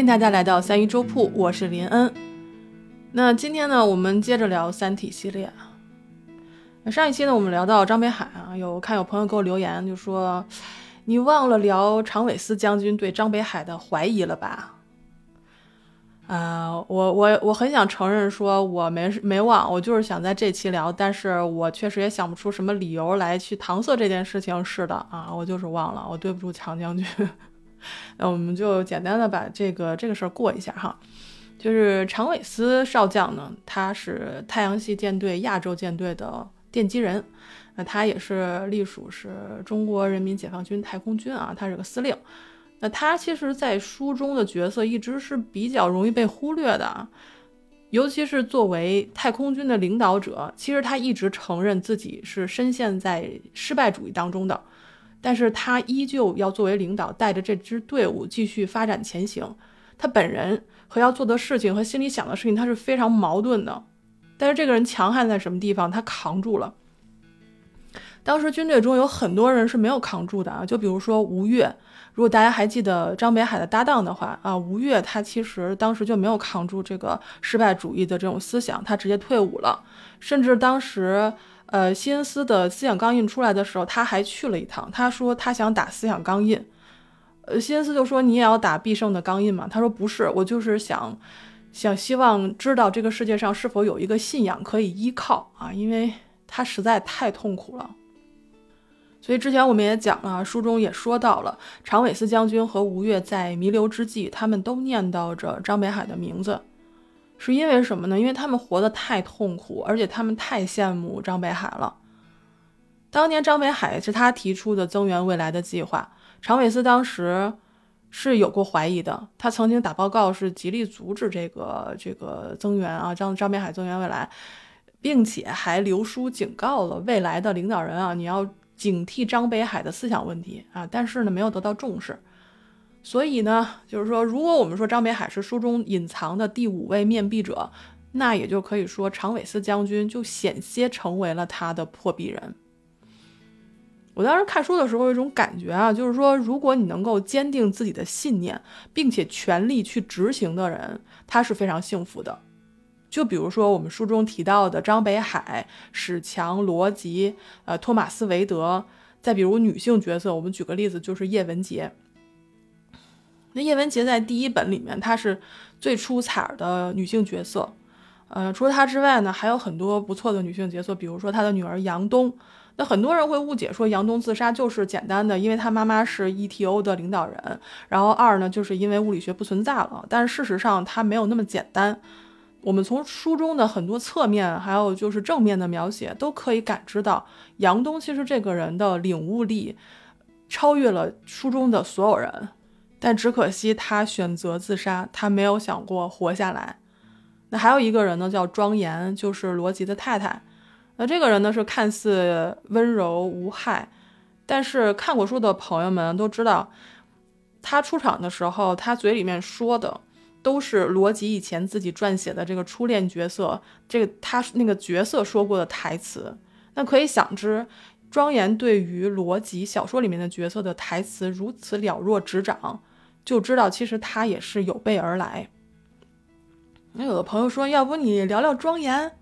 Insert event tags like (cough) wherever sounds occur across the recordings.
欢迎大家来到三一粥铺，我是林恩。那今天呢，我们接着聊《三体》系列。上一期呢，我们聊到张北海啊，有看有朋友给我留言，就说你忘了聊常伟思将军对张北海的怀疑了吧？啊，我我我很想承认说我没没忘，我就是想在这期聊，但是我确实也想不出什么理由来去搪塞这件事情。是的啊，我就是忘了，我对不住强将军。那我们就简单的把这个这个事儿过一下哈，就是常伟思少将呢，他是太阳系舰队亚洲舰队的奠基人，那他也是隶属是中国人民解放军太空军啊，他是个司令。那他其实，在书中的角色一直是比较容易被忽略的，尤其是作为太空军的领导者，其实他一直承认自己是深陷在失败主义当中的，但是他依旧要作为领导，带着这支队伍继续发展前行。他本人和要做的事情和心里想的事情，他是非常矛盾的。但是这个人强悍在什么地方？他扛住了。当时军队中有很多人是没有扛住的啊，就比如说吴越。如果大家还记得张北海的搭档的话啊，吴越他其实当时就没有扛住这个失败主义的这种思想，他直接退伍了。甚至当时，呃，西恩斯的思想钢印出来的时候，他还去了一趟。他说他想打思想钢印，呃，西恩斯就说你也要打必胜的钢印嘛？他说不是，我就是想，想希望知道这个世界上是否有一个信仰可以依靠啊，因为他实在太痛苦了。所以之前我们也讲了，书中也说到了，常伟思将军和吴越在弥留之际，他们都念叨着张北海的名字，是因为什么呢？因为他们活得太痛苦，而且他们太羡慕张北海了。当年张北海是他提出的增援未来的计划，常伟思当时是有过怀疑的，他曾经打报告是极力阻止这个这个增援啊，张张北海增援未来，并且还留书警告了未来的领导人啊，你要。警惕张北海的思想问题啊，但是呢，没有得到重视。所以呢，就是说，如果我们说张北海是书中隐藏的第五位面壁者，那也就可以说常伟思将军就险些成为了他的破壁人。我当时看书的时候有一种感觉啊，就是说，如果你能够坚定自己的信念，并且全力去执行的人，他是非常幸福的。就比如说我们书中提到的张北海、史强、罗辑、呃托马斯·韦德，再比如女性角色，我们举个例子，就是叶文洁。那叶文洁在第一本里面，她是最出彩的女性角色。呃，除了她之外呢，还有很多不错的女性角色，比如说她的女儿杨东。那很多人会误解说杨东自杀就是简单的，因为她妈妈是 ETO 的领导人，然后二呢，就是因为物理学不存在了。但是事实上，她没有那么简单。我们从书中的很多侧面，还有就是正面的描写，都可以感知到杨东其实这个人的领悟力超越了书中的所有人。但只可惜他选择自杀，他没有想过活下来。那还有一个人呢，叫庄严，就是罗辑的太太。那这个人呢，是看似温柔无害，但是看过书的朋友们都知道，他出场的时候，他嘴里面说的。都是罗辑以前自己撰写的这个初恋角色，这个他那个角色说过的台词，那可以想知，庄严对于罗辑小说里面的角色的台词如此了若指掌，就知道其实他也是有备而来。那有的朋友说，要不你聊聊庄严？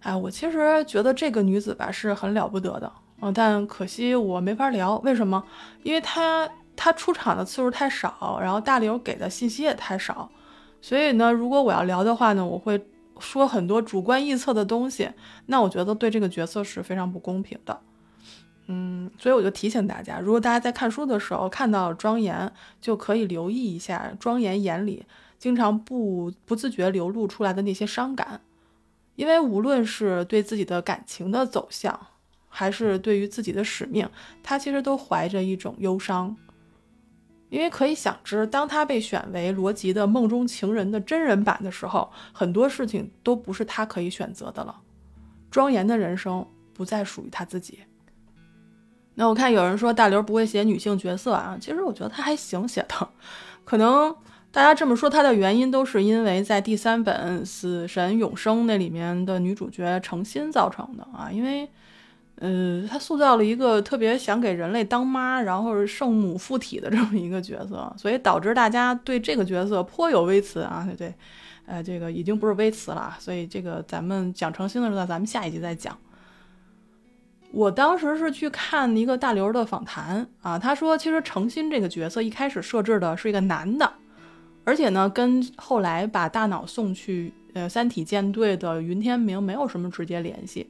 哎，我其实觉得这个女子吧是很了不得的，嗯，但可惜我没法聊，为什么？因为她她出场的次数太少，然后大刘给的信息也太少。所以呢，如果我要聊的话呢，我会说很多主观臆测的东西，那我觉得对这个角色是非常不公平的。嗯，所以我就提醒大家，如果大家在看书的时候看到庄严，就可以留意一下庄严眼里经常不不自觉流露出来的那些伤感，因为无论是对自己的感情的走向，还是对于自己的使命，他其实都怀着一种忧伤。因为可以想知，当他被选为罗辑的梦中情人的真人版的时候，很多事情都不是他可以选择的了。庄严的人生不再属于他自己。那我看有人说大刘不会写女性角色啊，其实我觉得他还行写的。可能大家这么说他的原因，都是因为在第三本《死神永生》那里面的女主角程心造成的啊，因为呃，他塑造了一个特别想给人类当妈，然后圣母附体的这么一个角色，所以导致大家对这个角色颇有微词啊。对对，呃，这个已经不是微词了，所以这个咱们讲程心的时候，咱们下一集再讲。我当时是去看一个大刘的访谈啊，他说其实程心这个角色一开始设置的是一个男的，而且呢，跟后来把大脑送去呃三体舰队的云天明没有什么直接联系。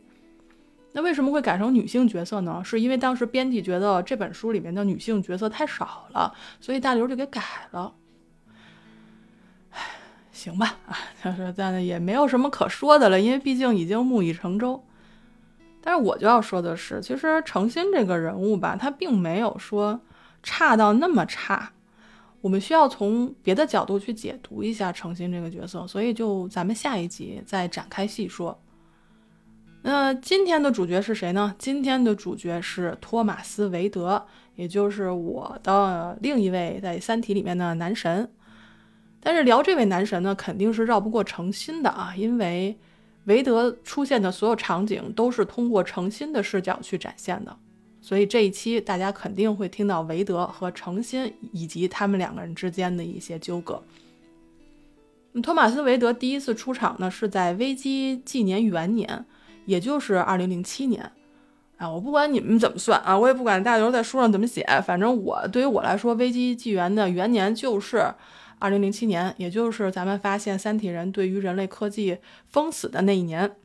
那为什么会改成女性角色呢？是因为当时编辑觉得这本书里面的女性角色太少了，所以大刘就给改了。唉，行吧，啊，(laughs) 就是但也没有什么可说的了，因为毕竟已经木已成舟。但是我就要说的是，其实程心这个人物吧，他并没有说差到那么差。我们需要从别的角度去解读一下程心这个角色，所以就咱们下一集再展开细说。那今天的主角是谁呢？今天的主角是托马斯·韦德，也就是我的另一位在《三体》里面的男神。但是聊这位男神呢，肯定是绕不过程心的啊，因为韦德出现的所有场景都是通过程心的视角去展现的，所以这一期大家肯定会听到韦德和程心以及他们两个人之间的一些纠葛。托马斯·韦德第一次出场呢，是在危机纪年元年。也就是二零零七年，啊，我不管你们怎么算啊，我也不管大刘在书上怎么写，反正我对于我来说，危机纪元的元年就是二零零七年，也就是咱们发现三体人对于人类科技封死的那一年。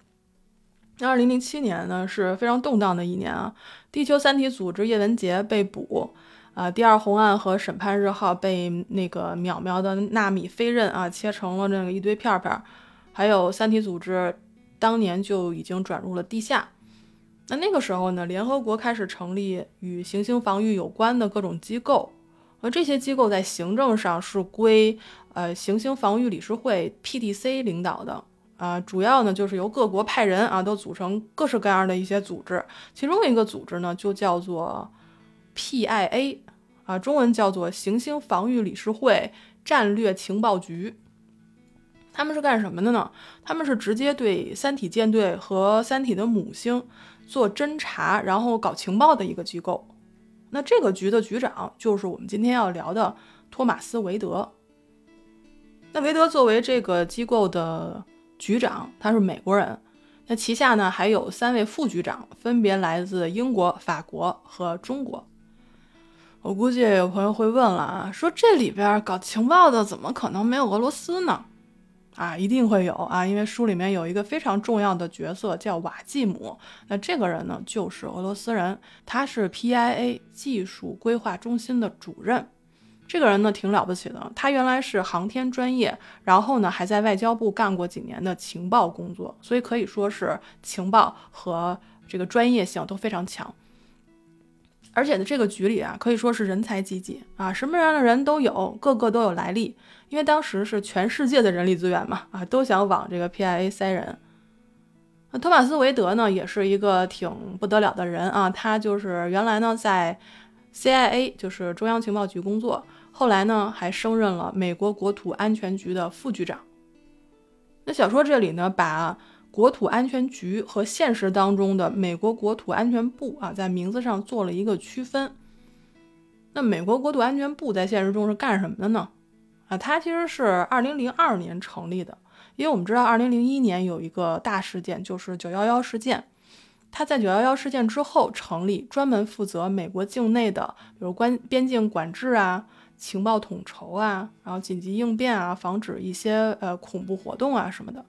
那二零零七年呢是非常动荡的一年啊，地球三体组织叶文洁被捕，啊，第二红岸和审判日号被那个渺渺的纳米飞刃啊切成了那个一堆片片，还有三体组织。当年就已经转入了地下。那那个时候呢，联合国开始成立与行星防御有关的各种机构，而这些机构在行政上是归呃行星防御理事会 （PDC） 领导的啊，主要呢就是由各国派人啊，都组成各式各样的一些组织。其中一个组织呢就叫做 PIA 啊，中文叫做行星防御理事会战略情报局。他们是干什么的呢？他们是直接对三体舰队和三体的母星做侦查，然后搞情报的一个机构。那这个局的局长就是我们今天要聊的托马斯·韦德。那韦德作为这个机构的局长，他是美国人。那旗下呢还有三位副局长，分别来自英国、法国和中国。我估计有朋友会问了啊，说这里边搞情报的怎么可能没有俄罗斯呢？啊，一定会有啊，因为书里面有一个非常重要的角色叫瓦季姆，那这个人呢就是俄罗斯人，他是 PIA 技术规划中心的主任。这个人呢挺了不起的，他原来是航天专业，然后呢还在外交部干过几年的情报工作，所以可以说是情报和这个专业性都非常强。而且呢，这个局里啊可以说是人才济济啊，什么样的人都有，个个都有来历。因为当时是全世界的人力资源嘛，啊，都想往这个 PIA 塞人。那托马斯·韦德呢，也是一个挺不得了的人啊。他就是原来呢在 CIA，就是中央情报局工作，后来呢还升任了美国国土安全局的副局长。那小说这里呢，把国土安全局和现实当中的美国国土安全部啊，在名字上做了一个区分。那美国国土安全部在现实中是干什么的呢？啊，它其实是二零零二年成立的，因为我们知道二零零一年有一个大事件，就是九幺幺事件。它在九幺幺事件之后成立，专门负责美国境内的，比如关边境管制啊、情报统筹啊，然后紧急应变啊，防止一些呃恐怖活动啊什么的。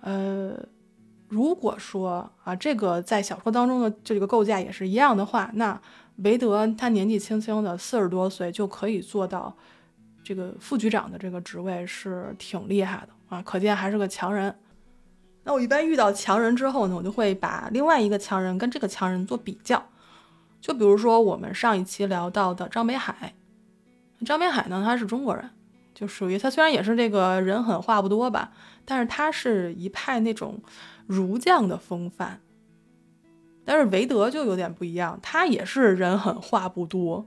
呃，如果说啊，这个在小说当中的这个构架也是一样的话，那韦德他年纪轻轻的四十多岁就可以做到。这个副局长的这个职位是挺厉害的啊，可见还是个强人。那我一般遇到强人之后呢，我就会把另外一个强人跟这个强人做比较。就比如说我们上一期聊到的张北海，张北海呢他是中国人，就属于他虽然也是这个人狠话不多吧，但是他是一派那种儒将的风范。但是韦德就有点不一样，他也是人狠话不多，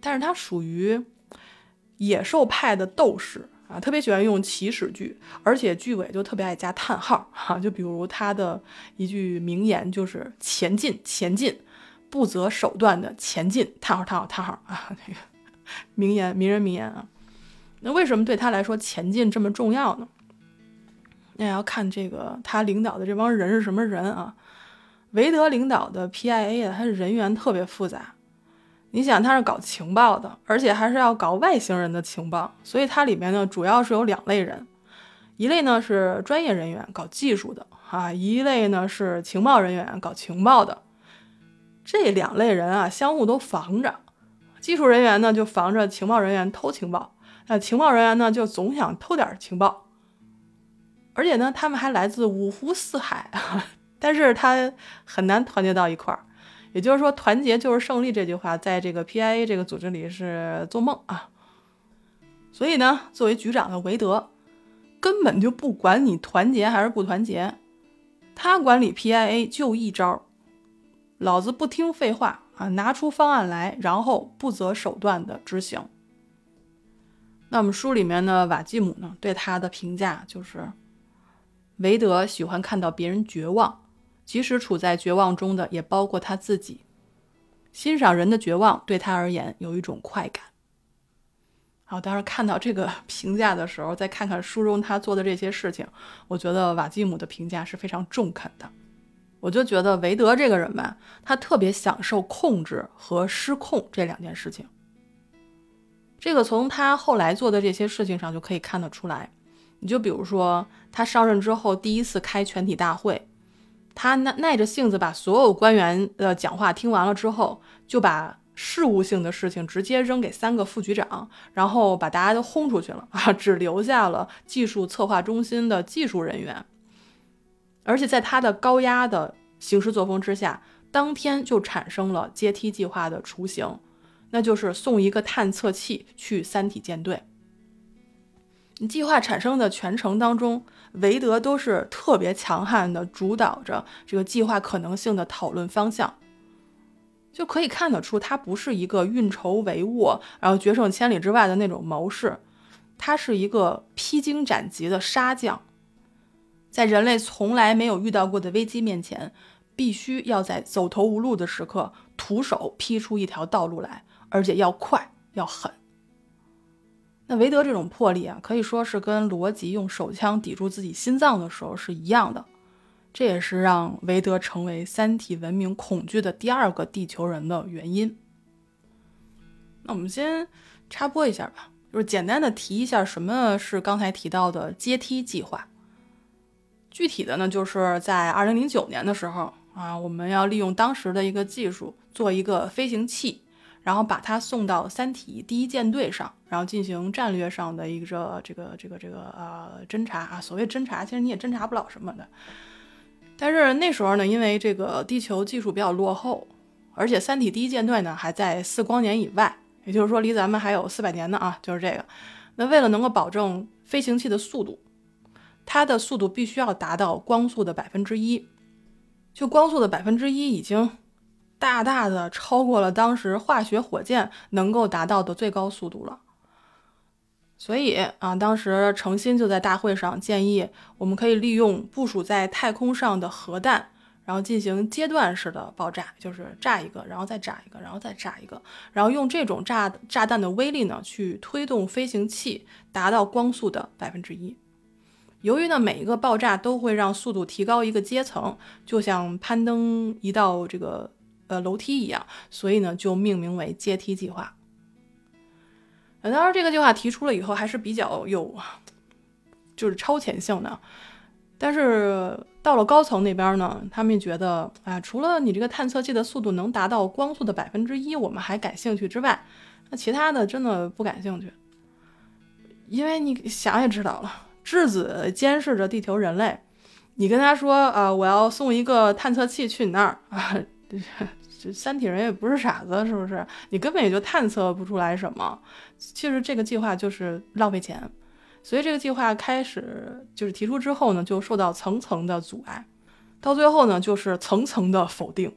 但是他属于。野兽派的斗士啊，特别喜欢用祈使句，而且句尾就特别爱加叹号哈。就比如他的一句名言就是“前进，前进，不择手段的前进”，叹号叹号叹号啊，这个名言名人名言啊。那为什么对他来说前进这么重要呢？那要看这个他领导的这帮人是什么人啊？韦德领导的 PIA 啊，他人员特别复杂。你想他是搞情报的，而且还是要搞外星人的情报，所以它里面呢主要是有两类人，一类呢是专业人员搞技术的啊，一类呢是情报人员搞情报的。这两类人啊相互都防着，技术人员呢就防着情报人员偷情报，那情报人员呢就总想偷点情报，而且呢他们还来自五湖四海，但是他很难团结到一块儿。也就是说，团结就是胜利这句话，在这个 PIA 这个组织里是做梦啊。所以呢，作为局长的韦德根本就不管你团结还是不团结，他管理 PIA 就一招：老子不听废话啊，拿出方案来，然后不择手段的执行。那我们书里面的瓦基姆呢，对他的评价就是：韦德喜欢看到别人绝望。即使处在绝望中的，也包括他自己。欣赏人的绝望，对他而言有一种快感。好，当时看到这个 (laughs) 评价的时候，再看看书中他做的这些事情，我觉得瓦基姆的评价是非常中肯的。我就觉得韦德这个人吧，他特别享受控制和失控这两件事情。这个从他后来做的这些事情上就可以看得出来。你就比如说，他上任之后第一次开全体大会。他耐耐着性子把所有官员的讲话听完了之后，就把事务性的事情直接扔给三个副局长，然后把大家都轰出去了啊，(laughs) 只留下了技术策划中心的技术人员。而且在他的高压的行事作风之下，当天就产生了阶梯计划的雏形，那就是送一个探测器去三体舰队。计划产生的全程当中。韦德都是特别强悍的，主导着这个计划可能性的讨论方向，就可以看得出他不是一个运筹帷幄，然后决胜千里之外的那种谋士，他是一个披荆斩棘的杀将，在人类从来没有遇到过的危机面前，必须要在走投无路的时刻徒手劈出一条道路来，而且要快要狠。那韦德这种魄力啊，可以说是跟罗辑用手枪抵住自己心脏的时候是一样的，这也是让韦德成为三体文明恐惧的第二个地球人的原因。那我们先插播一下吧，就是简单的提一下什么是刚才提到的阶梯计划。具体的呢，就是在二零零九年的时候啊，我们要利用当时的一个技术做一个飞行器。然后把它送到三体第一舰队上，然后进行战略上的一个这个这个这个呃侦察啊。所谓侦察，其实你也侦察不了什么的。但是那时候呢，因为这个地球技术比较落后，而且三体第一舰队呢还在四光年以外，也就是说离咱们还有四百年呢啊。就是这个，那为了能够保证飞行器的速度，它的速度必须要达到光速的百分之一，就光速的百分之一已经。大大的超过了当时化学火箭能够达到的最高速度了，所以啊，当时程心就在大会上建议，我们可以利用部署在太空上的核弹，然后进行阶段式的爆炸，就是炸一个，然后再炸一个，然后再炸一个，然后用这种炸炸弹的威力呢，去推动飞行器达到光速的百分之一。由于呢，每一个爆炸都会让速度提高一个阶层，就像攀登一道这个。呃，楼梯一样，所以呢，就命名为阶梯计划。当然，这个计划提出了以后，还是比较有，就是超前性的。但是到了高层那边呢，他们觉得，啊，除了你这个探测器的速度能达到光速的百分之一，我们还感兴趣之外，那其他的真的不感兴趣。因为你想也知道了，质子监视着地球人类，你跟他说，啊，我要送一个探测器去你那儿啊。(laughs) 这三体人也不是傻子，是不是？你根本也就探测不出来什么。其实这个计划就是浪费钱，所以这个计划开始就是提出之后呢，就受到层层的阻碍，到最后呢，就是层层的否定。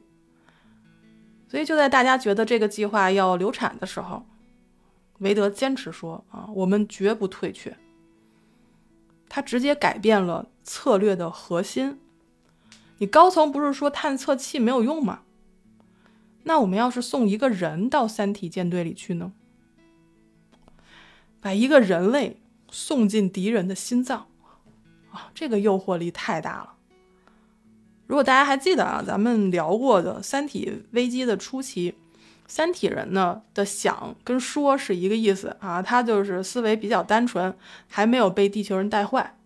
所以就在大家觉得这个计划要流产的时候，韦德坚持说：“啊，我们绝不退却。”他直接改变了策略的核心。你高层不是说探测器没有用吗？那我们要是送一个人到三体舰队里去呢？把一个人类送进敌人的心脏，啊，这个诱惑力太大了。如果大家还记得啊，咱们聊过的三体危机的初期，三体人呢的想跟说是一个意思啊，他就是思维比较单纯，还没有被地球人带坏，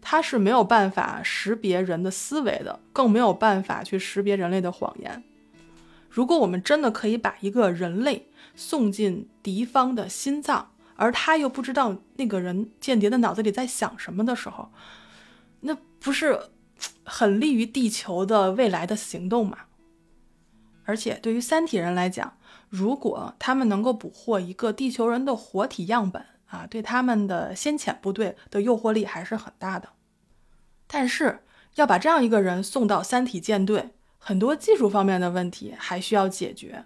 他是没有办法识别人的思维的，更没有办法去识别人类的谎言。如果我们真的可以把一个人类送进敌方的心脏，而他又不知道那个人间谍的脑子里在想什么的时候，那不是很利于地球的未来的行动吗？而且对于三体人来讲，如果他们能够捕获一个地球人的活体样本啊，对他们的先遣部队的诱惑力还是很大的。但是要把这样一个人送到三体舰队。很多技术方面的问题还需要解决，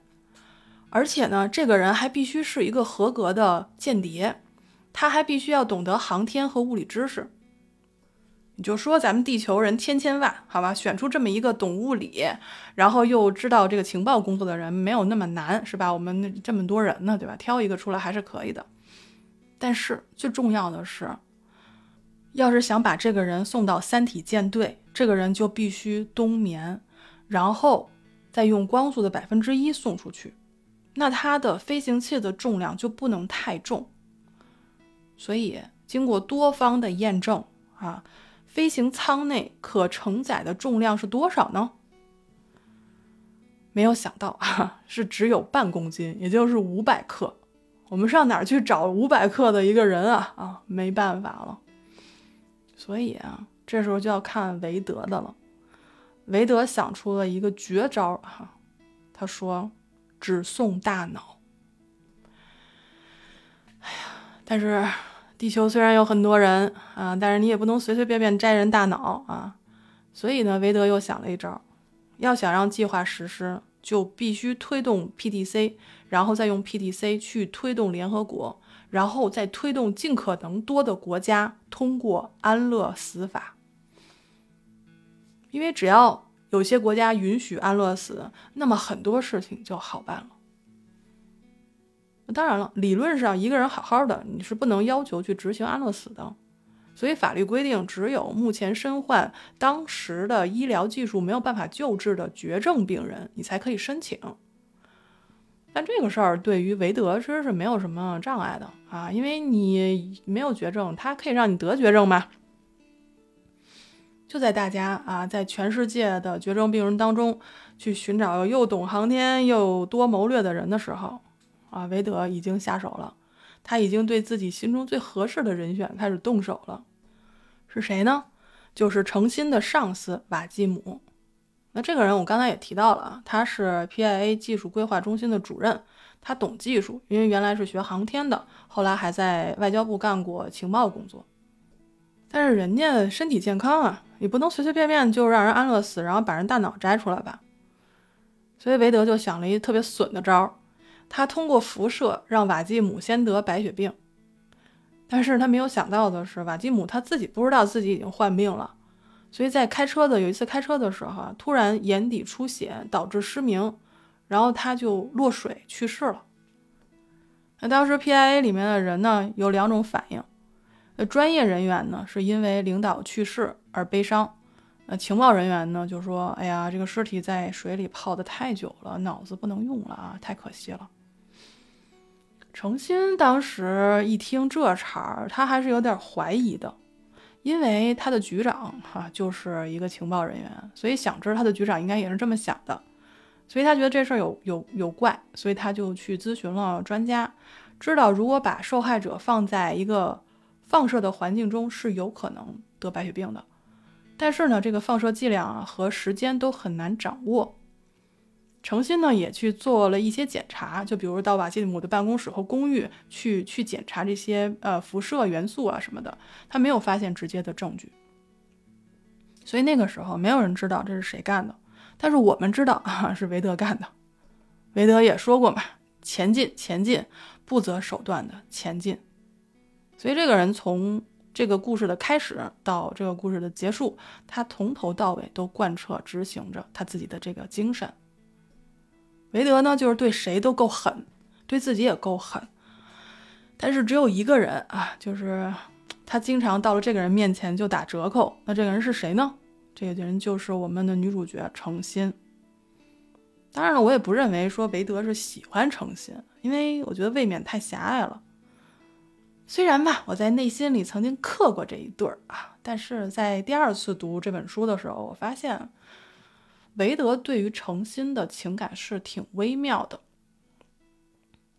而且呢，这个人还必须是一个合格的间谍，他还必须要懂得航天和物理知识。你就说咱们地球人千千万，好吧，选出这么一个懂物理，然后又知道这个情报工作的人，没有那么难，是吧？我们这么多人呢，对吧？挑一个出来还是可以的。但是最重要的是，要是想把这个人送到三体舰队，这个人就必须冬眠。然后再用光速的百分之一送出去，那它的飞行器的重量就不能太重。所以经过多方的验证啊，飞行舱内可承载的重量是多少呢？没有想到啊，是只有半公斤，也就是五百克。我们上哪儿去找五百克的一个人啊？啊，没办法了。所以啊，这时候就要看韦德的了。韦德想出了一个绝招哈，他说：“只送大脑。”哎呀，但是地球虽然有很多人啊，但是你也不能随随便便摘人大脑啊。所以呢，韦德又想了一招，要想让计划实施，就必须推动 PDC，然后再用 PDC 去推动联合国，然后再推动尽可能多的国家通过安乐死法。因为只要有些国家允许安乐死，那么很多事情就好办了。当然了，理论上一个人好好的，你是不能要求去执行安乐死的。所以法律规定，只有目前身患当时的医疗技术没有办法救治的绝症病人，你才可以申请。但这个事儿对于韦德其实是没有什么障碍的啊，因为你没有绝症，他可以让你得绝症吗？就在大家啊，在全世界的绝症病人当中去寻找又懂航天又多谋略的人的时候，啊，韦德已经下手了。他已经对自己心中最合适的人选开始动手了。是谁呢？就是程心的上司瓦基姆。那这个人我刚才也提到了啊，他是 PIA 技术规划中心的主任，他懂技术，因为原来是学航天的，后来还在外交部干过情报工作。但是人家身体健康啊。你不能随随便便就让人安乐死，然后把人大脑摘出来吧。所以韦德就想了一特别损的招儿，他通过辐射让瓦基姆先得白血病。但是他没有想到的是，瓦基姆他自己不知道自己已经患病了，所以在开车的有一次开车的时候啊，突然眼底出血导致失明，然后他就落水去世了。那当时 PIA 里面的人呢有两种反应。呃，专业人员呢，是因为领导去世而悲伤；那情报人员呢，就说：“哎呀，这个尸体在水里泡的太久了，脑子不能用了啊，太可惜了。”程心当时一听这茬儿，他还是有点怀疑的，因为他的局长哈就是一个情报人员，所以想知他的局长应该也是这么想的，所以他觉得这事儿有有有怪，所以他就去咨询了专家，知道如果把受害者放在一个。放射的环境中是有可能得白血病的，但是呢，这个放射剂量啊和时间都很难掌握。程心呢也去做了一些检查，就比如到瓦基姆的办公室和公寓去去检查这些呃辐射元素啊什么的，他没有发现直接的证据。所以那个时候没有人知道这是谁干的，但是我们知道啊是韦德干的。韦德也说过嘛，前进，前进，不择手段的前进。所以这个人从这个故事的开始到这个故事的结束，他从头到尾都贯彻执行着他自己的这个精神。韦德呢，就是对谁都够狠，对自己也够狠，但是只有一个人啊，就是他经常到了这个人面前就打折扣。那这个人是谁呢？这个人就是我们的女主角程心。当然了，我也不认为说韦德是喜欢程心，因为我觉得未免太狭隘了。虽然吧，我在内心里曾经刻过这一对儿啊，但是在第二次读这本书的时候，我发现韦德对于诚心的情感是挺微妙的。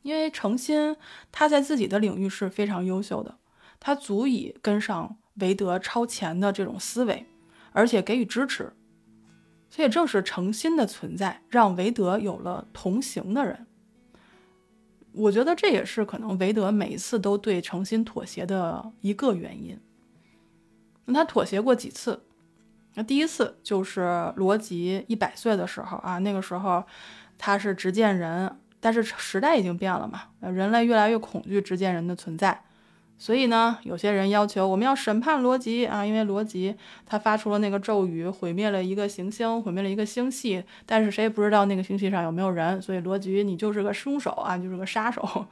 因为诚心他在自己的领域是非常优秀的，他足以跟上韦德超前的这种思维，而且给予支持。所以正是诚心的存在，让韦德有了同行的人。我觉得这也是可能韦德每一次都对诚心妥协的一个原因。那他妥协过几次？那第一次就是罗辑一百岁的时候啊，那个时候他是执剑人，但是时代已经变了嘛，人类越来越恐惧执剑人的存在。所以呢，有些人要求我们要审判罗辑啊，因为罗辑他发出了那个咒语，毁灭了一个行星，毁灭了一个星系，但是谁也不知道那个星系上有没有人，所以罗辑你就是个凶手啊，(laughs) 就是个杀手。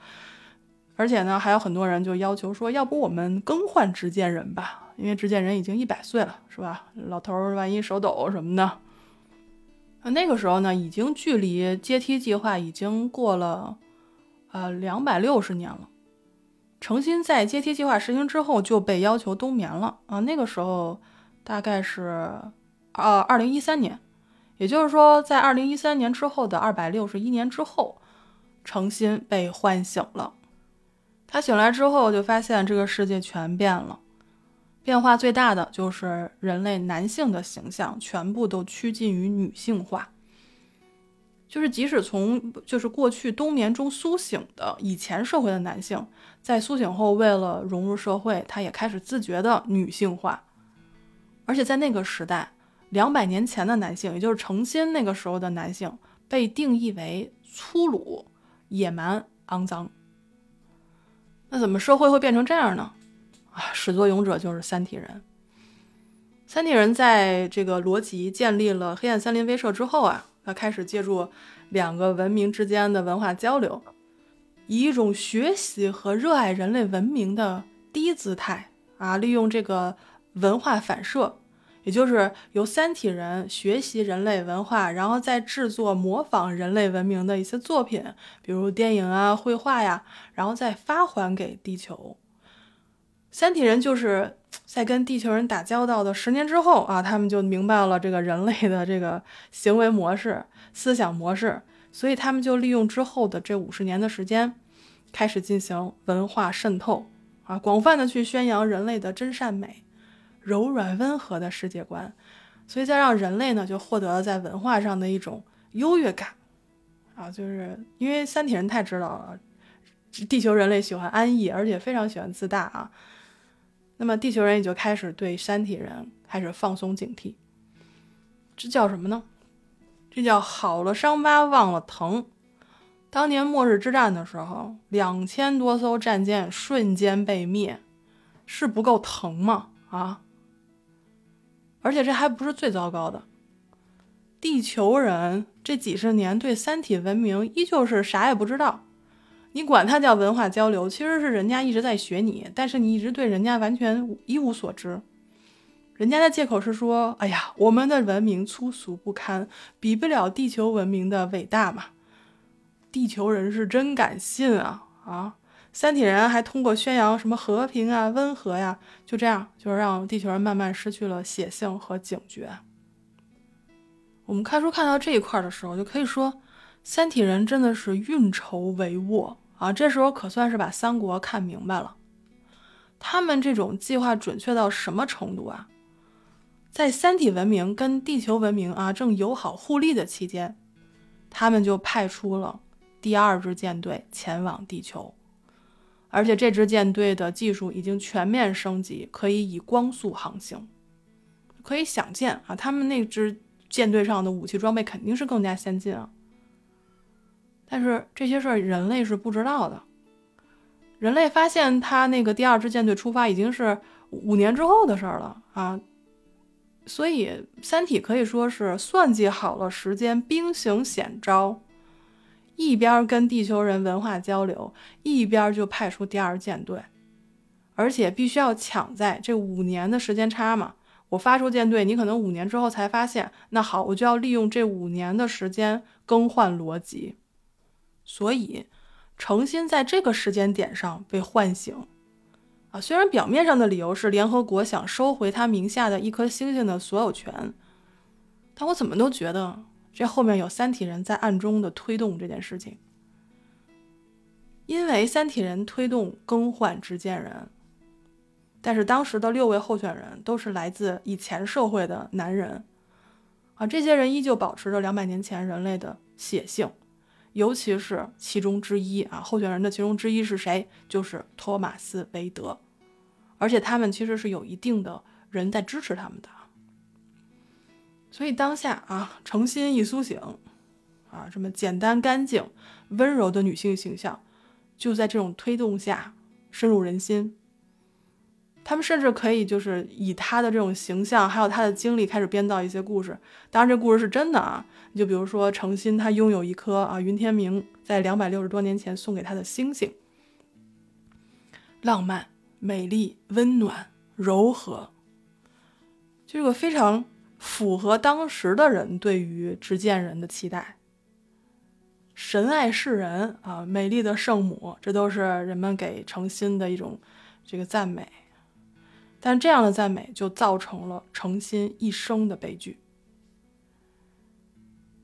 而且呢，还有很多人就要求说，要不我们更换执剑人吧，因为执剑人已经一百岁了，是吧？老头儿万一手抖什么的。那个时候呢，已经距离阶梯计划已经过了呃两百六十年了。诚心在阶梯计划实行之后就被要求冬眠了啊！那个时候大概是呃二零一三年，也就是说在二零一三年之后的二百六十一年之后，诚心被唤醒了。他醒来之后就发现这个世界全变了，变化最大的就是人类男性的形象全部都趋近于女性化。就是即使从就是过去冬眠中苏醒的以前社会的男性，在苏醒后为了融入社会，他也开始自觉的女性化。而且在那个时代，两百年前的男性，也就是成亲那个时候的男性，被定义为粗鲁、野蛮、肮脏。那怎么社会会变成这样呢？啊，始作俑者就是三体人。三体人在这个罗辑建立了黑暗森林威慑之后啊。他开始借助两个文明之间的文化交流，以一种学习和热爱人类文明的低姿态啊，利用这个文化反射，也就是由三体人学习人类文化，然后再制作模仿人类文明的一些作品，比如电影啊、绘画呀，然后再发还给地球。三体人就是在跟地球人打交道的十年之后啊，他们就明白了这个人类的这个行为模式、思想模式，所以他们就利用之后的这五十年的时间，开始进行文化渗透啊，广泛的去宣扬人类的真善美、柔软温和的世界观，所以再让人类呢就获得了在文化上的一种优越感啊，就是因为三体人太知道了，地球人类喜欢安逸，而且非常喜欢自大啊。那么地球人也就开始对山体人开始放松警惕，这叫什么呢？这叫好了伤疤忘了疼。当年末日之战的时候，两千多艘战舰瞬间被灭，是不够疼吗？啊！而且这还不是最糟糕的，地球人这几十年对三体文明依旧是啥也不知道。你管它叫文化交流，其实是人家一直在学你，但是你一直对人家完全一无所知。人家的借口是说：“哎呀，我们的文明粗俗不堪，比不了地球文明的伟大嘛。”地球人是真敢信啊啊！三体人还通过宣扬什么和平啊、温和呀，就这样就让地球人慢慢失去了血性和警觉。我们看书看到这一块的时候，就可以说，三体人真的是运筹帷幄。啊，这时候可算是把三国看明白了。他们这种计划准确到什么程度啊？在三体文明跟地球文明啊正友好互利的期间，他们就派出了第二支舰队前往地球，而且这支舰队的技术已经全面升级，可以以光速航行。可以想见啊，他们那支舰队上的武器装备肯定是更加先进啊。但是这些事儿人类是不知道的。人类发现他那个第二支舰队出发已经是五年之后的事儿了啊。所以，《三体》可以说是算计好了时间，兵行险招，一边跟地球人文化交流，一边就派出第二舰队，而且必须要抢在这五年的时间差嘛。我发出舰队，你可能五年之后才发现，那好，我就要利用这五年的时间更换逻辑。所以，诚心在这个时间点上被唤醒。啊，虽然表面上的理由是联合国想收回他名下的一颗星星的所有权，但我怎么都觉得这后面有三体人在暗中的推动这件事情。因为三体人推动更换执剑人，但是当时的六位候选人都是来自以前社会的男人，啊，这些人依旧保持着两百年前人类的血性，尤其是其中之一啊，候选人的其中之一是谁？就是托马斯·韦德。而且他们其实是有一定的人在支持他们的，所以当下啊，诚心一苏醒，啊，这么简单、干净、温柔的女性形象，就在这种推动下深入人心。他们甚至可以就是以他的这种形象，还有他的经历开始编造一些故事。当然，这故事是真的啊。你就比如说，程心她拥有一颗啊，云天明在两百六十多年前送给她的星星，浪漫。美丽、温暖、柔和，这个非常符合当时的人对于执剑人的期待。神爱世人啊，美丽的圣母，这都是人们给诚心的一种这个赞美。但这样的赞美就造成了诚心一生的悲剧。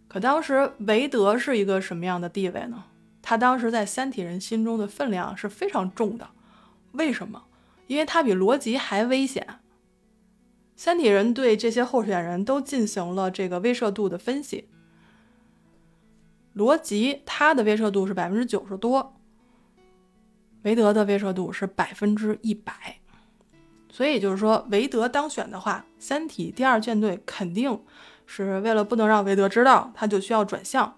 可当时韦德是一个什么样的地位呢？他当时在三体人心中的分量是非常重的。为什么？因为他比罗辑还危险，三体人对这些候选人都进行了这个威慑度的分析。罗辑他的威慑度是百分之九十多，韦德的威慑度是百分之一百，所以就是说，韦德当选的话，三体第二舰队肯定是为了不能让韦德知道，他就需要转向，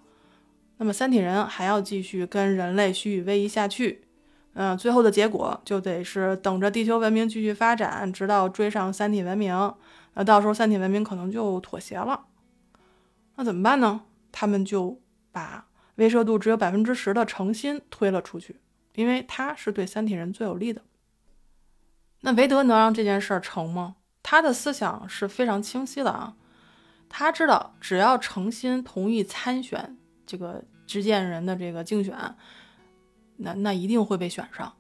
那么三体人还要继续跟人类虚与委蛇下去。嗯，最后的结果就得是等着地球文明继续发展，直到追上三体文明。那到时候三体文明可能就妥协了。那怎么办呢？他们就把威慑度只有百分之十的诚心推了出去，因为他是对三体人最有利的。那韦德能让这件事儿成吗？他的思想是非常清晰的啊，他知道只要诚心同意参选这个执剑人的这个竞选。那那一定会被选上，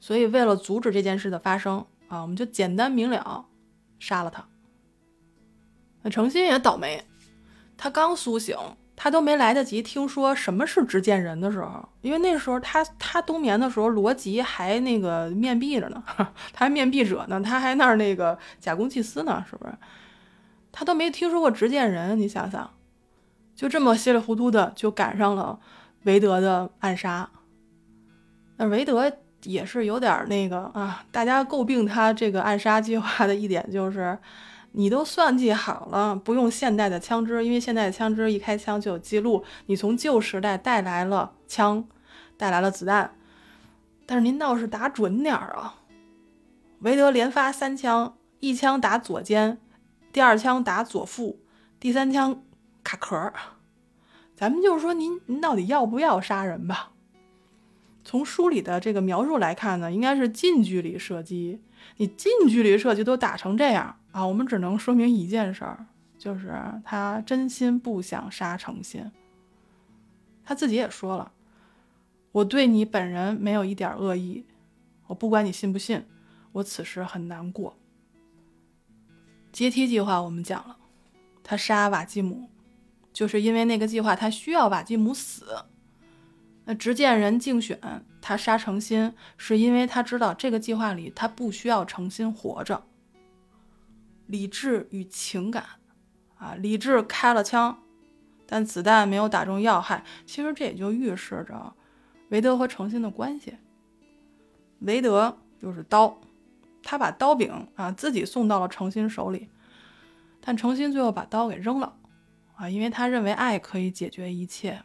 所以为了阻止这件事的发生啊，我们就简单明了杀了他。那诚心也倒霉，他刚苏醒，他都没来得及听说什么是执剑人的时候，因为那时候他他冬眠的时候，罗辑还那个面壁着呢，(laughs) 他还面壁者呢，他还那儿那个假公济私呢，是不是？他都没听说过执剑人，你想想，就这么稀里糊涂的就赶上了韦德的暗杀。那韦德也是有点那个啊，大家诟病他这个暗杀计划的一点就是，你都算计好了，不用现代的枪支，因为现代的枪支一开枪就有记录，你从旧时代带来了枪，带来了子弹，但是您倒是打准点儿啊！韦德连发三枪，一枪打左肩，第二枪打左腹，第三枪卡壳，咱们就是说您您到底要不要杀人吧？从书里的这个描述来看呢，应该是近距离射击。你近距离射击都打成这样啊，我们只能说明一件事儿，就是他真心不想杀诚心。他自己也说了，我对你本人没有一点恶意，我不管你信不信，我此时很难过。阶梯计划我们讲了，他杀瓦基姆，就是因为那个计划他需要瓦基姆死。那执剑人竞选他杀诚心，是因为他知道这个计划里他不需要诚心活着。理智与情感，啊，理智开了枪，但子弹没有打中要害。其实这也就预示着韦德和诚心的关系。韦德就是刀，他把刀柄啊自己送到了诚心手里，但诚心最后把刀给扔了，啊，因为他认为爱可以解决一切。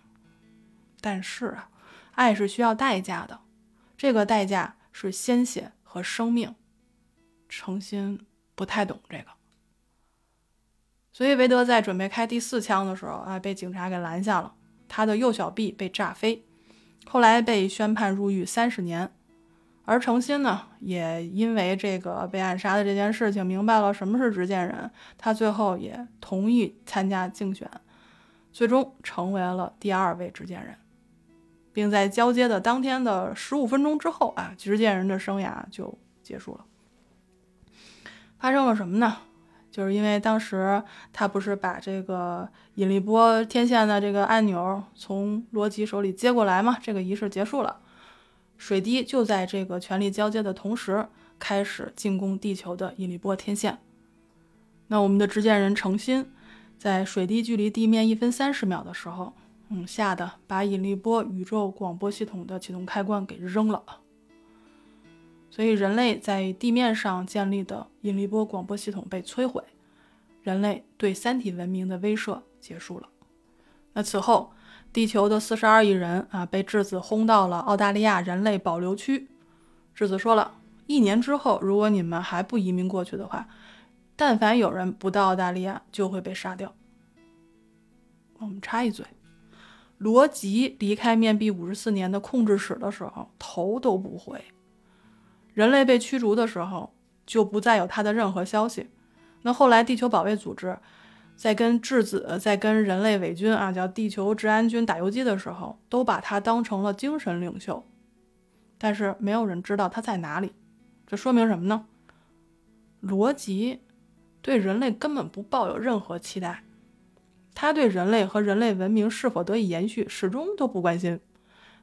但是啊。爱是需要代价的，这个代价是鲜血和生命。诚心不太懂这个，所以韦德在准备开第四枪的时候啊，被警察给拦下了，他的右小臂被炸飞，后来被宣判入狱三十年。而程心呢，也因为这个被暗杀的这件事情，明白了什么是执剑人，他最后也同意参加竞选，最终成为了第二位执剑人。并在交接的当天的十五分钟之后啊，执剑人的生涯就结束了。发生了什么呢？就是因为当时他不是把这个引力波天线的这个按钮从罗辑手里接过来吗？这个仪式结束了，水滴就在这个权力交接的同时开始进攻地球的引力波天线。那我们的执剑人程心在水滴距离地面一分三十秒的时候。嗯，吓得把引力波宇宙广播系统的启动开关给扔了，所以人类在地面上建立的引力波广播系统被摧毁，人类对三体文明的威慑结束了。那此后，地球的四十二亿人啊，被质子轰到了澳大利亚人类保留区。质子说了一年之后，如果你们还不移民过去的话，但凡有人不到澳大利亚，就会被杀掉。我们插一嘴。罗辑离开面壁五十四年的控制室的时候，头都不回。人类被驱逐的时候，就不再有他的任何消息。那后来，地球保卫组织在跟质子、在跟人类伪军啊，叫地球治安军打游击的时候，都把他当成了精神领袖。但是没有人知道他在哪里。这说明什么呢？罗辑对人类根本不抱有任何期待。他对人类和人类文明是否得以延续始终都不关心，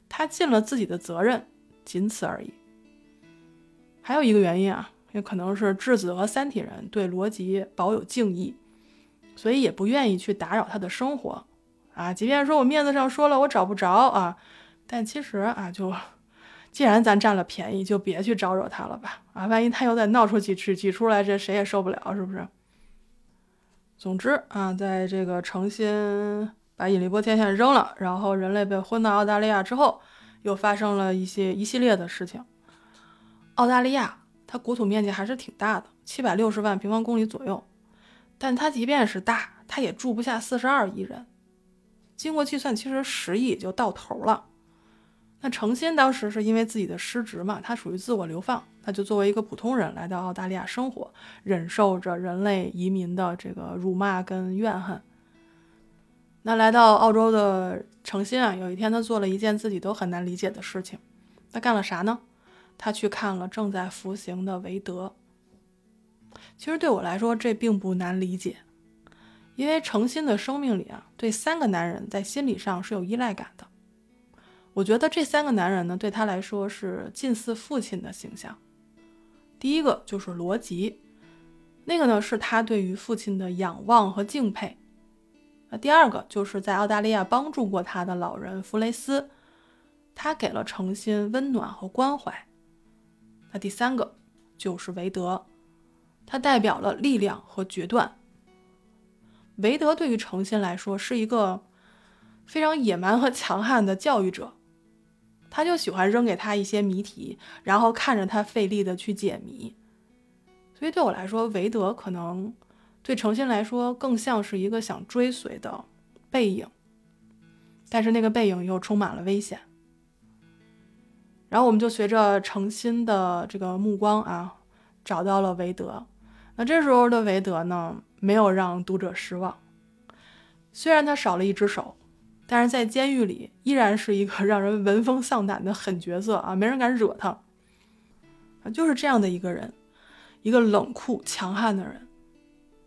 他尽了自己的责任，仅此而已。还有一个原因啊，也可能是质子和三体人对罗辑保有敬意，所以也不愿意去打扰他的生活啊。即便说我面子上说了我找不着啊，但其实啊，就既然咱占了便宜，就别去招惹他了吧啊，万一他又再闹出几出几出来，这谁也受不了，是不是？总之啊，在这个诚心把引力波天线扔了，然后人类被轰到澳大利亚之后，又发生了一些一系列的事情。澳大利亚它国土面积还是挺大的，七百六十万平方公里左右，但它即便是大，它也住不下四十二亿人。经过计算，其实十亿就到头了。那诚心当时是因为自己的失职嘛，他属于自我流放，他就作为一个普通人来到澳大利亚生活，忍受着人类移民的这个辱骂跟怨恨。那来到澳洲的诚心啊，有一天他做了一件自己都很难理解的事情，他干了啥呢？他去看了正在服刑的韦德。其实对我来说这并不难理解，因为诚心的生命里啊，对三个男人在心理上是有依赖感的。我觉得这三个男人呢，对他来说是近似父亲的形象。第一个就是罗辑，那个呢是他对于父亲的仰望和敬佩。那第二个就是在澳大利亚帮助过他的老人弗雷斯，他给了诚心温暖和关怀。那第三个就是韦德，他代表了力量和决断。韦德对于诚心来说是一个非常野蛮和强悍的教育者。他就喜欢扔给他一些谜题，然后看着他费力的去解谜。所以对我来说，韦德可能对诚心来说更像是一个想追随的背影，但是那个背影又充满了危险。然后我们就随着诚心的这个目光啊，找到了韦德。那这时候的韦德呢，没有让读者失望，虽然他少了一只手。但是在监狱里依然是一个让人闻风丧胆的狠角色啊，没人敢惹他啊，就是这样的一个人，一个冷酷强悍的人。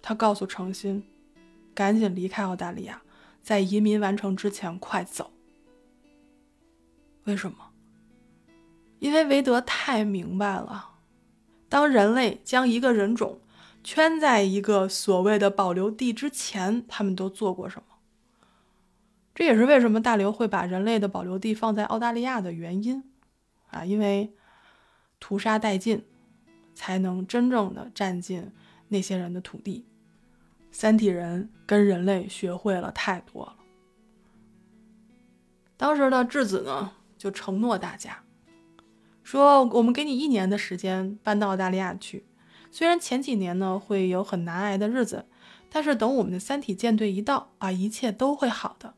他告诉诚心，赶紧离开澳大利亚，在移民完成之前快走。为什么？因为韦德太明白了，当人类将一个人种圈在一个所谓的保留地之前，他们都做过什么。这也是为什么大刘会把人类的保留地放在澳大利亚的原因，啊，因为屠杀殆尽，才能真正的占尽那些人的土地。三体人跟人类学会了太多了。当时的质子呢，就承诺大家，说我们给你一年的时间搬到澳大利亚去，虽然前几年呢会有很难挨的日子，但是等我们的三体舰队一到啊，一切都会好的。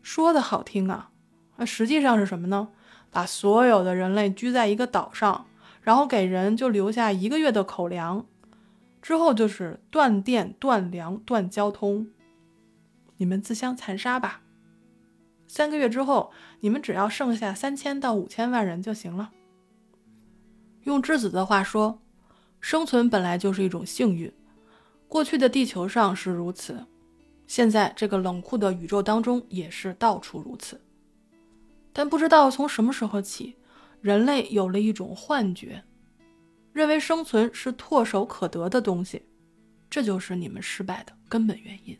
说的好听啊，那实际上是什么呢？把所有的人类拘在一个岛上，然后给人就留下一个月的口粮，之后就是断电、断粮、断交通，你们自相残杀吧。三个月之后，你们只要剩下三千到五千万人就行了。用质子的话说，生存本来就是一种幸运，过去的地球上是如此。现在这个冷酷的宇宙当中也是到处如此，但不知道从什么时候起，人类有了一种幻觉，认为生存是唾手可得的东西，这就是你们失败的根本原因。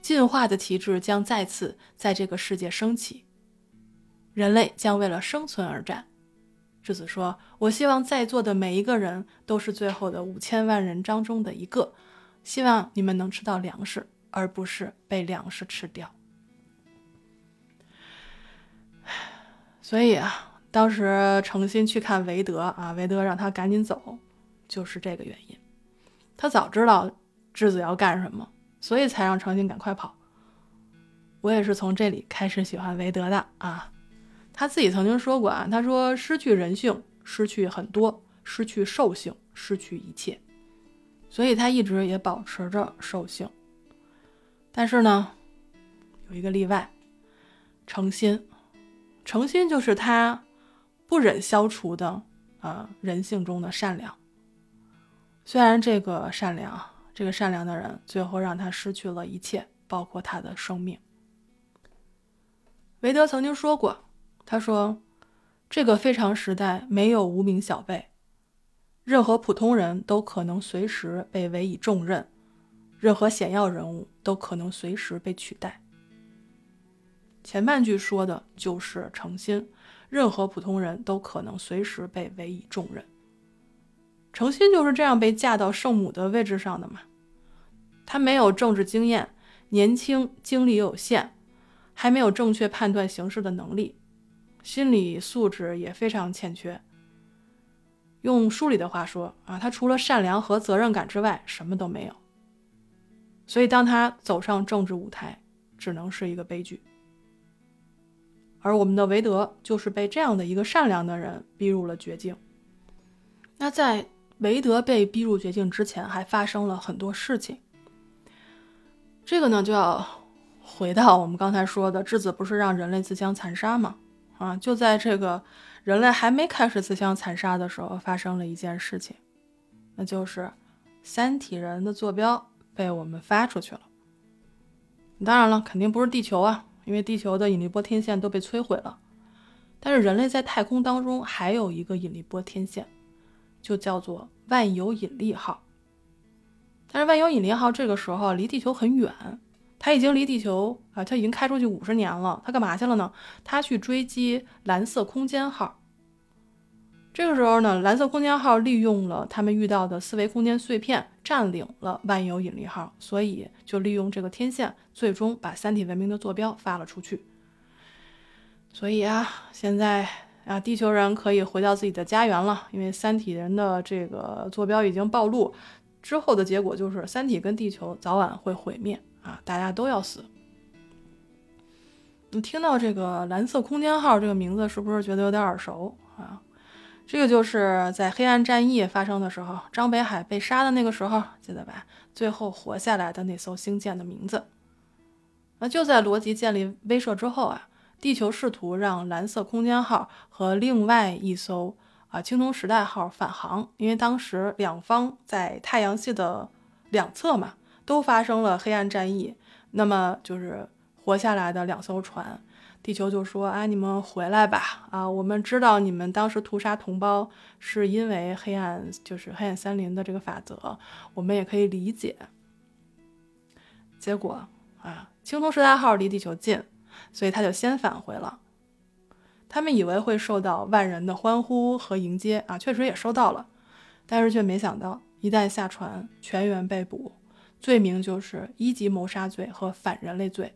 进化的旗帜将再次在这个世界升起，人类将为了生存而战。质子说：“我希望在座的每一个人都是最后的五千万人当中的一个。”希望你们能吃到粮食，而不是被粮食吃掉。所以啊，当时诚心去看韦德啊，韦德让他赶紧走，就是这个原因。他早知道质子要干什么，所以才让诚心赶快跑。我也是从这里开始喜欢韦德的啊。他自己曾经说过啊，他说失去人性，失去很多，失去兽性，失去一切。所以他一直也保持着兽性，但是呢，有一个例外，诚心，诚心就是他不忍消除的啊人性中的善良。虽然这个善良，这个善良的人最后让他失去了一切，包括他的生命。韦德曾经说过，他说：“这个非常时代没有无名小辈。”任何普通人都可能随时被委以重任，任何显要人物都可能随时被取代。前半句说的就是诚心，任何普通人都可能随时被委以重任。诚心就是这样被架到圣母的位置上的嘛？他没有政治经验，年轻，精力有限，还没有正确判断形势的能力，心理素质也非常欠缺。用书里的话说啊，他除了善良和责任感之外，什么都没有。所以，当他走上政治舞台，只能是一个悲剧。而我们的韦德就是被这样的一个善良的人逼入了绝境。那在韦德被逼入绝境之前，还发生了很多事情。这个呢，就要回到我们刚才说的，质子不是让人类自相残杀吗？啊，就在这个。人类还没开始自相残杀的时候，发生了一件事情，那就是三体人的坐标被我们发出去了。当然了，肯定不是地球啊，因为地球的引力波天线都被摧毁了。但是人类在太空当中还有一个引力波天线，就叫做万有引力号。但是万有引力号这个时候离地球很远。他已经离地球啊，他已经开出去五十年了。他干嘛去了呢？他去追击蓝色空间号。这个时候呢，蓝色空间号利用了他们遇到的四维空间碎片，占领了万有引力号，所以就利用这个天线，最终把三体文明的坐标发了出去。所以啊，现在啊，地球人可以回到自己的家园了，因为三体人的这个坐标已经暴露。之后的结果就是，三体跟地球早晚会毁灭。啊，大家都要死。你听到这个“蓝色空间号”这个名字，是不是觉得有点耳熟啊？这个就是在黑暗战役发生的时候，张北海被杀的那个时候，记得吧？最后活下来的那艘星舰的名字。那就在罗辑建立威慑之后啊，地球试图让蓝色空间号和另外一艘啊青铜时代号返航，因为当时两方在太阳系的两侧嘛。都发生了黑暗战役，那么就是活下来的两艘船，地球就说：“哎，你们回来吧！啊，我们知道你们当时屠杀同胞是因为黑暗，就是黑暗森林的这个法则，我们也可以理解。”结果啊，青铜时代号离地球近，所以他就先返回了。他们以为会受到万人的欢呼和迎接啊，确实也收到了，但是却没想到，一旦下船，全员被捕。罪名就是一级谋杀罪和反人类罪。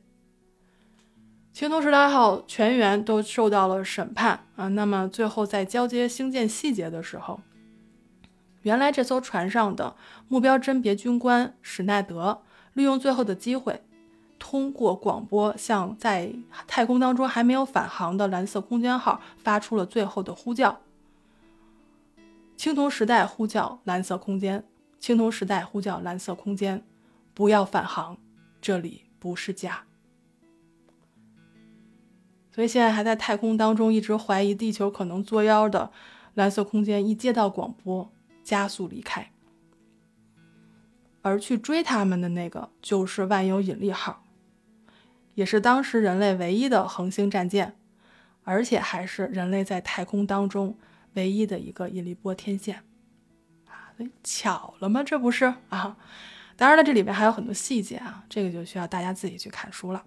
青铜时代号全员都受到了审判啊。那么最后在交接星舰细节的时候，原来这艘船上的目标甄别军官史奈德利用最后的机会，通过广播向在太空当中还没有返航的蓝色空间号发出了最后的呼叫：“青铜时代呼叫蓝色空间，青铜时代呼叫蓝色空间，不要返航，这里不是家。”所以现在还在太空当中，一直怀疑地球可能作妖的蓝色空间，一接到广播。加速离开，而去追他们的那个就是万有引力号，也是当时人类唯一的恒星战舰，而且还是人类在太空当中唯一的一个引力波天线啊！巧了吗？这不是啊！当然了，这里面还有很多细节啊，这个就需要大家自己去看书了。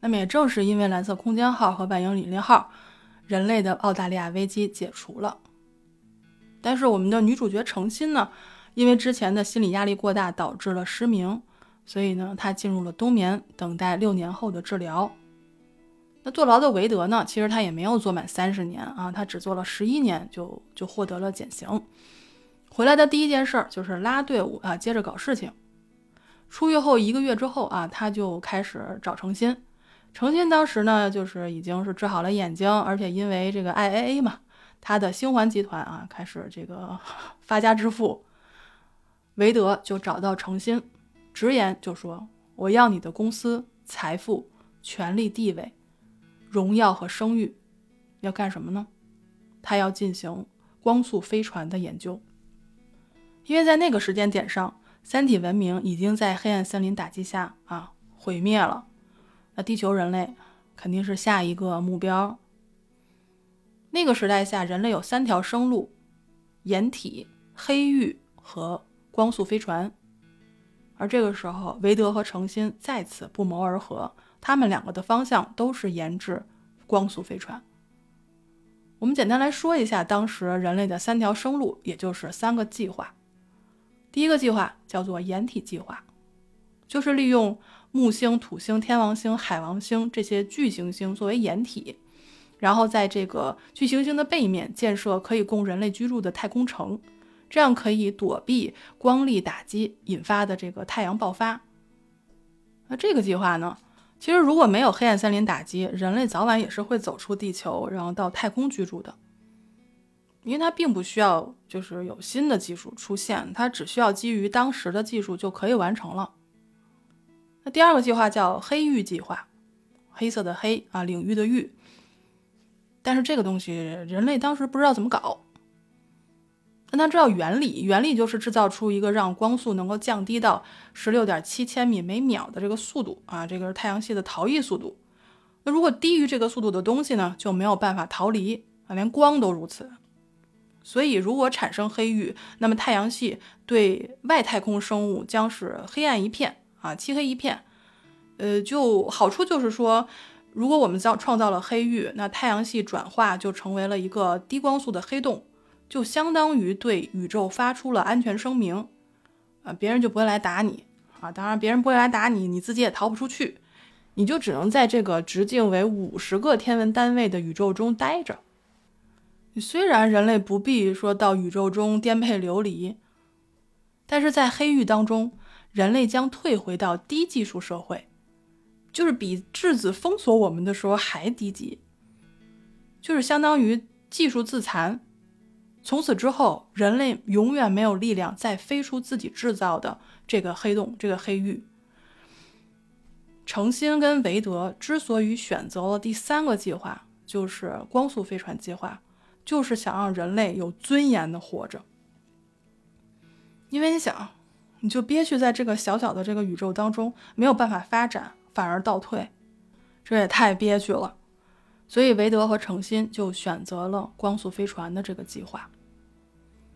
那么也正是因为蓝色空间号和万有引力号，人类的澳大利亚危机解除了。但是我们的女主角程心呢，因为之前的心理压力过大导致了失明，所以呢，他进入了冬眠，等待六年后的治疗。那坐牢的韦德呢，其实他也没有坐满三十年啊，他只坐了十一年就就获得了减刑。回来的第一件事就是拉队伍啊，接着搞事情。出狱后一个月之后啊，他就开始找程心。程心当时呢，就是已经是治好了眼睛，而且因为这个 IAA 嘛。他的星环集团啊，开始这个 (laughs) 发家致富，韦德就找到程心，直言就说：“我要你的公司、财富、权力、地位、荣耀和声誉，要干什么呢？他要进行光速飞船的研究，因为在那个时间点上，三体文明已经在黑暗森林打击下啊毁灭了，那地球人类肯定是下一个目标。”那个时代下，人类有三条生路：掩体、黑域和光速飞船。而这个时候，韦德和程心再次不谋而合，他们两个的方向都是研制光速飞船。我们简单来说一下当时人类的三条生路，也就是三个计划。第一个计划叫做掩体计划，就是利用木星、土星、天王星、海王星这些巨行星作为掩体。然后在这个巨行星的背面建设可以供人类居住的太空城，这样可以躲避光力打击引发的这个太阳爆发。那这个计划呢，其实如果没有黑暗森林打击，人类早晚也是会走出地球，然后到太空居住的。因为它并不需要就是有新的技术出现，它只需要基于当时的技术就可以完成了。那第二个计划叫黑域计划，黑色的黑啊，领域的域。但是这个东西，人类当时不知道怎么搞。但他知道原理，原理就是制造出一个让光速能够降低到十六点七千米每秒的这个速度啊，这个是太阳系的逃逸速度。那如果低于这个速度的东西呢，就没有办法逃离啊，连光都如此。所以，如果产生黑域，那么太阳系对外太空生物将是黑暗一片啊，漆黑一片。呃，就好处就是说。如果我们造创造了黑域，那太阳系转化就成为了一个低光速的黑洞，就相当于对宇宙发出了安全声明，啊，别人就不会来打你啊。当然，别人不会来打你，你自己也逃不出去，你就只能在这个直径为五十个天文单位的宇宙中待着。虽然人类不必说到宇宙中颠沛流离，但是在黑域当中，人类将退回到低技术社会。就是比质子封锁我们的时候还低级，就是相当于技术自残。从此之后，人类永远没有力量再飞出自己制造的这个黑洞、这个黑域。程心跟韦德之所以选择了第三个计划，就是光速飞船计划，就是想让人类有尊严的活着。因为你想，你就憋屈在这个小小的这个宇宙当中，没有办法发展。反而倒退，这也太憋屈了。所以韦德和程心就选择了光速飞船的这个计划。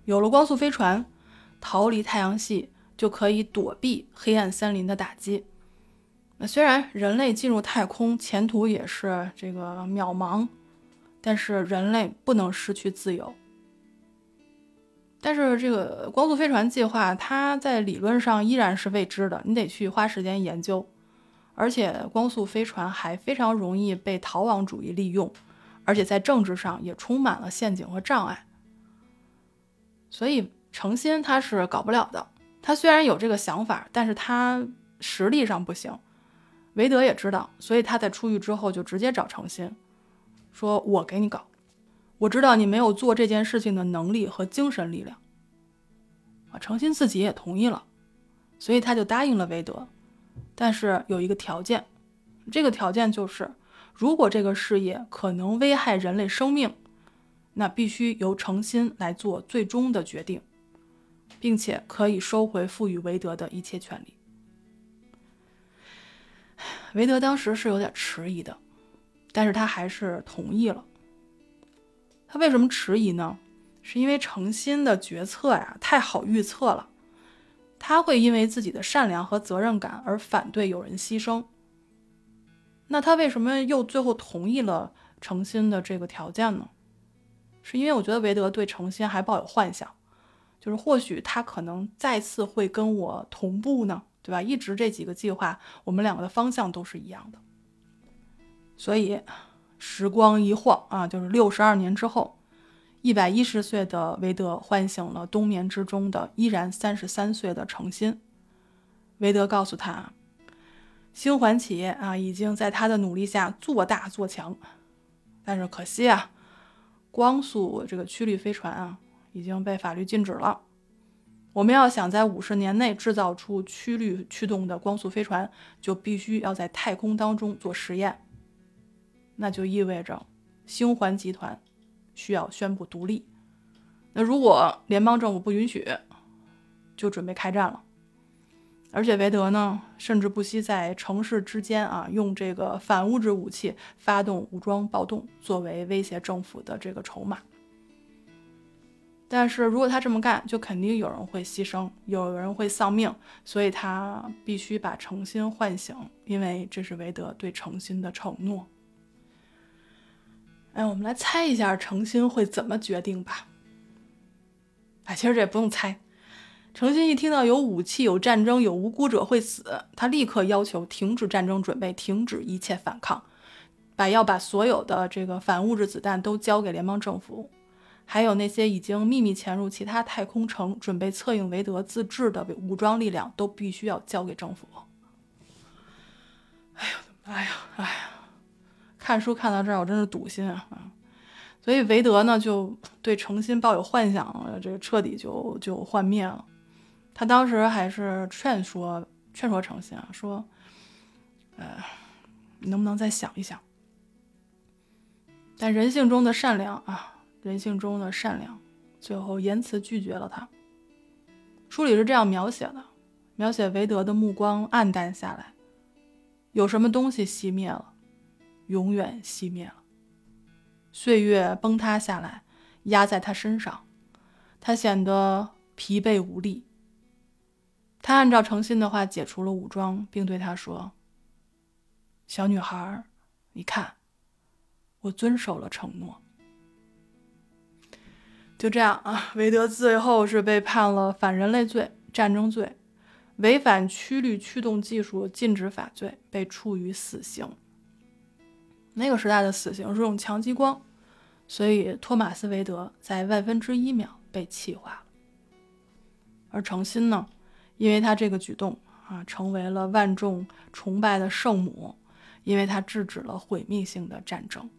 有了光速飞船，逃离太阳系就可以躲避黑暗森林的打击。那虽然人类进入太空前途也是这个渺茫，但是人类不能失去自由。但是这个光速飞船计划，它在理论上依然是未知的，你得去花时间研究。而且光速飞船还非常容易被逃亡主义利用，而且在政治上也充满了陷阱和障碍。所以诚心他是搞不了的。他虽然有这个想法，但是他实力上不行。韦德也知道，所以他在出狱之后就直接找诚心，说：“我给你搞，我知道你没有做这件事情的能力和精神力量。”啊，诚心自己也同意了，所以他就答应了韦德，但是有一个条件，这个条件就是，如果这个事业可能危害人类生命，那必须由诚心来做最终的决定，并且可以收回赋予韦德的一切权利。韦德当时是有点迟疑的，但是他还是同意了。他为什么迟疑呢？是因为诚心的决策呀太好预测了，他会因为自己的善良和责任感而反对有人牺牲。那他为什么又最后同意了诚心的这个条件呢？是因为我觉得韦德对诚心还抱有幻想，就是或许他可能再次会跟我同步呢。对吧？一直这几个计划，我们两个的方向都是一样的。所以，时光一晃啊，就是六十二年之后，一百一十岁的韦德唤醒了冬眠之中的依然三十三岁的程心。韦德告诉他，星环企业啊，已经在他的努力下做大做强，但是可惜啊，光速这个曲率飞船啊，已经被法律禁止了。我们要想在五十年内制造出曲率驱动的光速飞船，就必须要在太空当中做实验。那就意味着星环集团需要宣布独立。那如果联邦政府不允许，就准备开战了。而且韦德呢，甚至不惜在城市之间啊，用这个反物质武器发动武装暴动，作为威胁政府的这个筹码。但是如果他这么干，就肯定有人会牺牲，有人会丧命，所以他必须把诚心唤醒，因为这是韦德对诚心的承诺。哎，我们来猜一下诚心会怎么决定吧。哎，其实这也不用猜，诚心一听到有武器、有战争、有无辜者会死，他立刻要求停止战争准备，停止一切反抗，把要把所有的这个反物质子弹都交给联邦政府。还有那些已经秘密潜入其他太空城，准备策应韦德自治的武装力量，都必须要交给政府。哎呀，哎呀，哎呀！看书看到这儿，我真是堵心啊！所以韦德呢，就对诚心抱有幻想，这个彻底就就幻灭了。他当时还是劝说劝说诚心啊，说：“呃，能不能再想一想？”但人性中的善良啊！人性中的善良，最后言辞拒绝了他。书里是这样描写的：描写韦德的目光暗淡下来，有什么东西熄灭了，永远熄灭了。岁月崩塌下来，压在他身上，他显得疲惫无力。他按照诚心的话解除了武装，并对他说：“小女孩，你看，我遵守了承诺。”就这样啊，韦德最后是被判了反人类罪、战争罪、违反曲率驱动技术禁止法罪，被处以死刑。那个时代的死刑是用强激光，所以托马斯·韦德在万分之一秒被气化。而诚心呢，因为他这个举动啊，成为了万众崇拜的圣母，因为他制止了毁灭性的战争。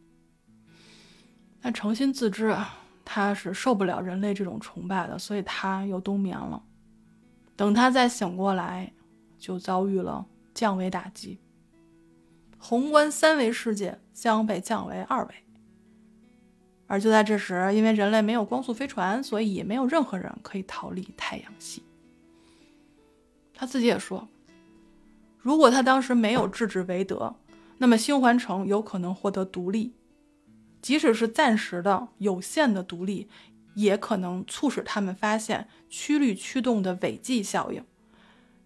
但诚心自知啊。他是受不了人类这种崇拜的，所以他又冬眠了。等他再醒过来，就遭遇了降维打击。宏观三维世界将被降为二维。而就在这时，因为人类没有光速飞船，所以也没有任何人可以逃离太阳系。他自己也说，如果他当时没有制止韦德，那么星环城有可能获得独立。即使是暂时的、有限的独立，也可能促使他们发现曲率驱动的尾迹效应，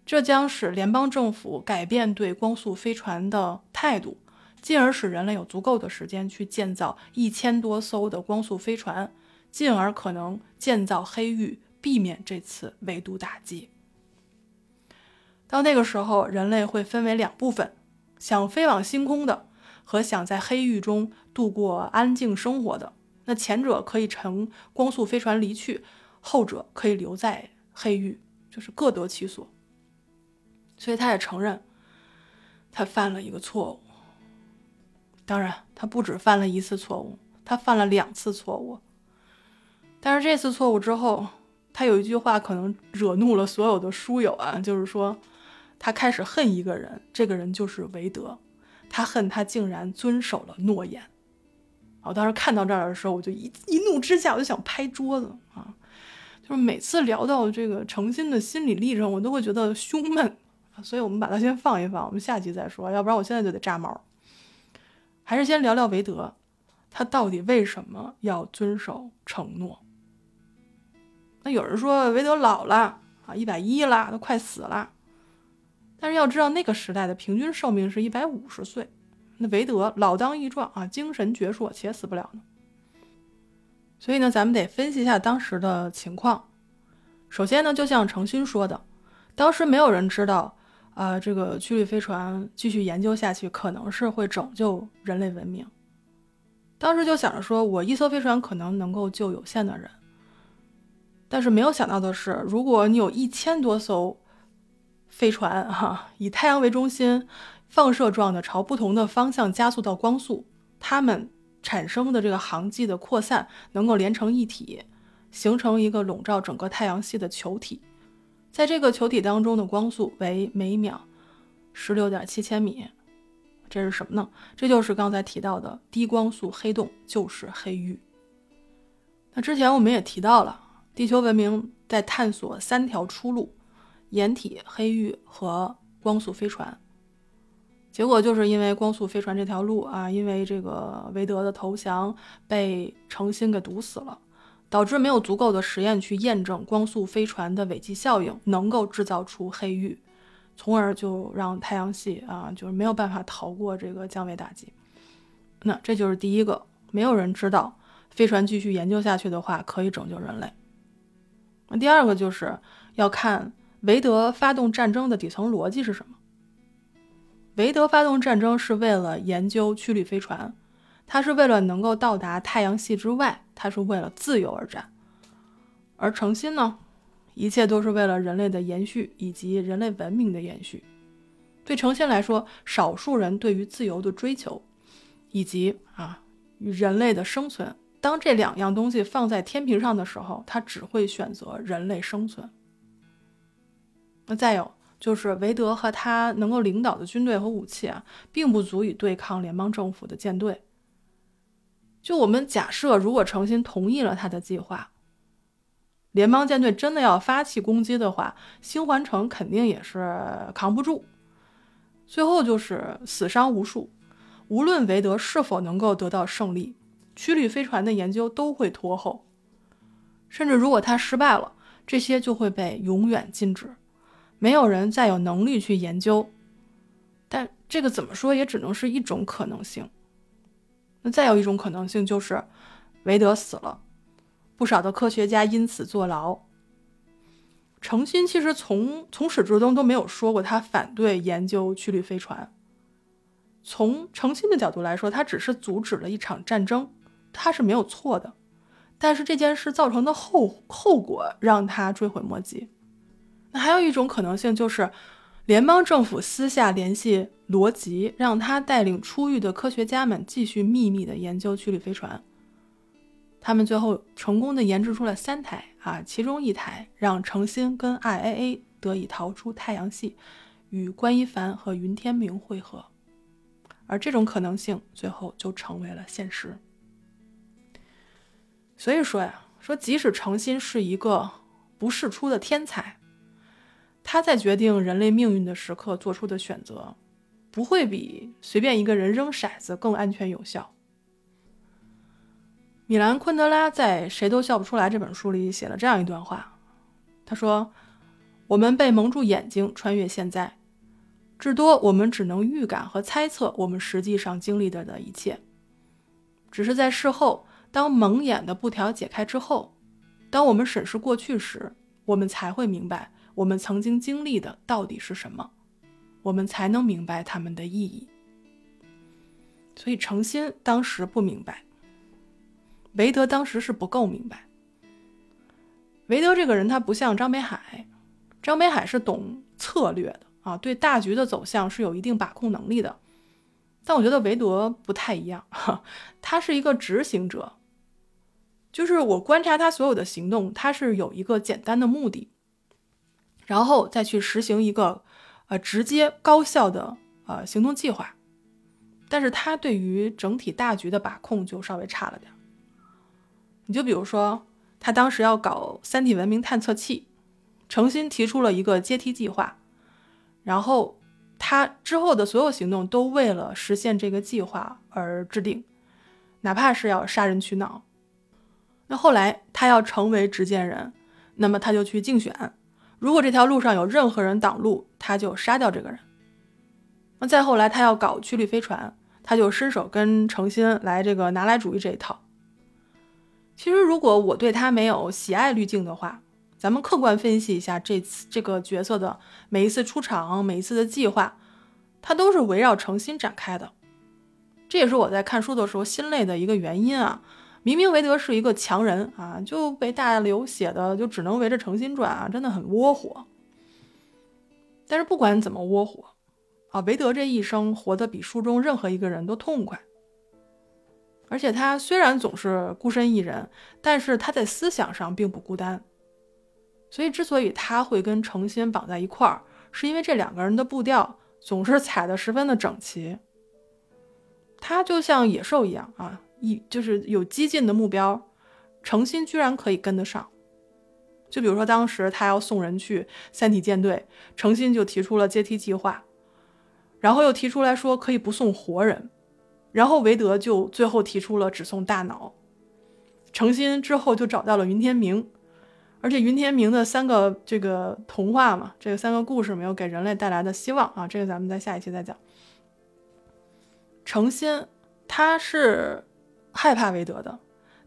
这将使联邦政府改变对光速飞船的态度，进而使人类有足够的时间去建造一千多艘的光速飞船，进而可能建造黑域，避免这次围堵打击。到那个时候，人类会分为两部分：想飞往星空的。和想在黑域中度过安静生活的，那前者可以乘光速飞船离去，后者可以留在黑域，就是各得其所。所以他也承认，他犯了一个错误。当然，他不止犯了一次错误，他犯了两次错误。但是这次错误之后，他有一句话可能惹怒了所有的书友啊，就是说，他开始恨一个人，这个人就是韦德，他恨他竟然遵守了诺言。我当时看到这儿的时候，我就一一怒之下，我就想拍桌子啊！就是每次聊到这个诚心的心理历程，我都会觉得胸闷，所以我们把它先放一放，我们下集再说，要不然我现在就得炸毛。还是先聊聊韦德，他到底为什么要遵守承诺？那有人说韦德老了啊，一百一了，都快死了。但是要知道那个时代的平均寿命是一百五十岁，那韦德老当益壮啊，精神矍铄，且死不了呢。所以呢，咱们得分析一下当时的情况。首先呢，就像程心说的，当时没有人知道。啊，这个曲率飞船继续研究下去，可能是会拯救人类文明。当时就想着说，我一艘飞船可能能够救有限的人，但是没有想到的是，如果你有一千多艘飞船，哈，以太阳为中心，放射状的朝不同的方向加速到光速，它们产生的这个航迹的扩散，能够连成一体，形成一个笼罩整个太阳系的球体。在这个球体当中的光速为每秒十六点七千米，这是什么呢？这就是刚才提到的低光速黑洞，就是黑域。那之前我们也提到了，地球文明在探索三条出路：掩体、黑域和光速飞船。结果就是因为光速飞船这条路啊，因为这个韦德的投降被诚心给堵死了。导致没有足够的实验去验证光速飞船的尾迹效应能够制造出黑域，从而就让太阳系啊就是没有办法逃过这个降维打击。那这就是第一个，没有人知道飞船继续研究下去的话可以拯救人类。那第二个就是要看韦德发动战争的底层逻辑是什么。韦德发动战争是为了研究曲率飞船。他是为了能够到达太阳系之外，他是为了自由而战，而诚心呢，一切都是为了人类的延续以及人类文明的延续。对诚心来说，少数人对于自由的追求，以及啊与人类的生存，当这两样东西放在天平上的时候，他只会选择人类生存。那再有就是韦德和他能够领导的军队和武器啊，并不足以对抗联邦政府的舰队。就我们假设，如果诚心同意了他的计划，联邦舰队真的要发起攻击的话，星环城肯定也是扛不住，最后就是死伤无数。无论韦德是否能够得到胜利，曲率飞船的研究都会拖后，甚至如果他失败了，这些就会被永远禁止，没有人再有能力去研究。但这个怎么说也只能是一种可能性。那再有一种可能性就是，韦德死了，不少的科学家因此坐牢。诚心其实从从始至终都没有说过他反对研究曲率飞船。从诚心的角度来说，他只是阻止了一场战争，他是没有错的。但是这件事造成的后后果让他追悔莫及。那还有一种可能性就是。联邦政府私下联系罗辑，让他带领出狱的科学家们继续秘密的研究曲率飞船。他们最后成功的研制出了三台啊，其中一台让程心跟 IAA 得以逃出太阳系，与关一凡和云天明会合。而这种可能性最后就成为了现实。所以说呀，说即使程心是一个不世出的天才。他在决定人类命运的时刻做出的选择，不会比随便一个人扔骰子更安全有效。米兰昆德拉在《谁都笑不出来》这本书里写了这样一段话，他说：“我们被蒙住眼睛穿越现在，至多我们只能预感和猜测我们实际上经历的的一切。只是在事后，当蒙眼的布条解开之后，当我们审视过去时，我们才会明白。”我们曾经经历的到底是什么，我们才能明白他们的意义。所以诚心当时不明白，韦德当时是不够明白。韦德这个人他不像张北海，张北海是懂策略的啊，对大局的走向是有一定把控能力的。但我觉得韦德不太一样，(laughs) 他是一个执行者，就是我观察他所有的行动，他是有一个简单的目的，然后再去实行一个呃直接高效的呃行动计划。但是他对于整体大局的把控就稍微差了点。你就比如说，他当时要搞三体文明探测器，诚心提出了一个阶梯计划，然后。他之后的所有行动都为了实现这个计划而制定，哪怕是要杀人取脑。那后来他要成为执剑人，那么他就去竞选。如果这条路上有任何人挡路，他就杀掉这个人。那再后来他要搞曲率飞船，他就伸手跟程心来这个拿来主义这一套。其实如果我对他没有喜爱滤镜的话，咱们客观分析一下这次这个角色的每一次出场，每一次的计划，它都是围绕诚心展开的。这也是我在看书的时候心累的一个原因啊！明明韦德是一个强人啊，就被大刘写的就只能围着诚心转啊，真的很窝火。但是不管怎么窝火啊，韦德这一生活得比书中任何一个人都痛快。而且他虽然总是孤身一人，但是他在思想上并不孤单。所以，之所以他会跟诚心绑在一块儿，是因为这两个人的步调总是踩得十分的整齐。他就像野兽一样啊，一就是有激进的目标，诚心居然可以跟得上。就比如说，当时他要送人去三体舰队，诚心就提出了阶梯计划，然后又提出来说可以不送活人，然后韦德就最后提出了只送大脑。诚心之后就找到了云天明。而且云天明的三个这个童话嘛，这个三个故事没有给人类带来的希望啊，这个咱们在下一期再讲。诚心他是害怕韦德的，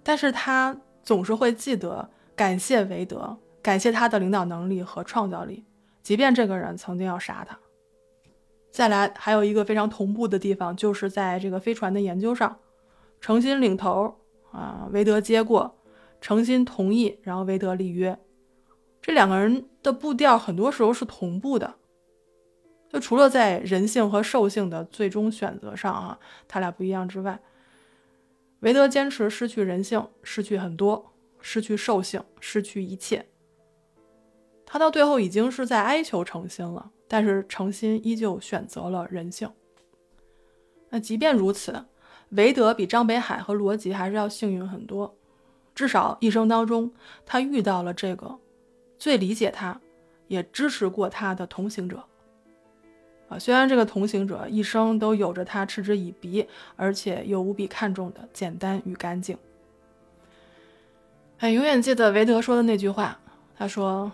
但是他总是会记得感谢韦德，感谢他的领导能力和创造力，即便这个人曾经要杀他。再来还有一个非常同步的地方，就是在这个飞船的研究上，诚心领头啊，韦德接过。诚心同意，然后韦德立约，这两个人的步调很多时候是同步的。就除了在人性和兽性的最终选择上啊，他俩不一样之外，韦德坚持失去人性，失去很多，失去兽性，失去一切。他到最后已经是在哀求诚心了，但是诚心依旧选择了人性。那即便如此，韦德比张北海和罗辑还是要幸运很多。至少一生当中，他遇到了这个最理解他，也支持过他的同行者。虽然这个同行者一生都有着他嗤之以鼻，而且又无比看重的简单与干净。哎，永远记得韦德说的那句话，他说：“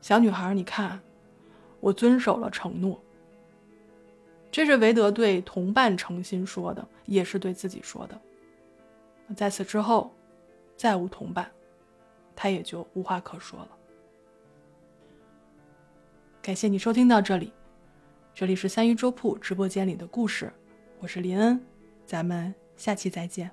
小女孩，你看，我遵守了承诺。”这是韦德对同伴诚心说的，也是对自己说的。在此之后。再无同伴，他也就无话可说了。感谢你收听到这里，这里是三鱼粥铺直播间里的故事，我是林恩，咱们下期再见。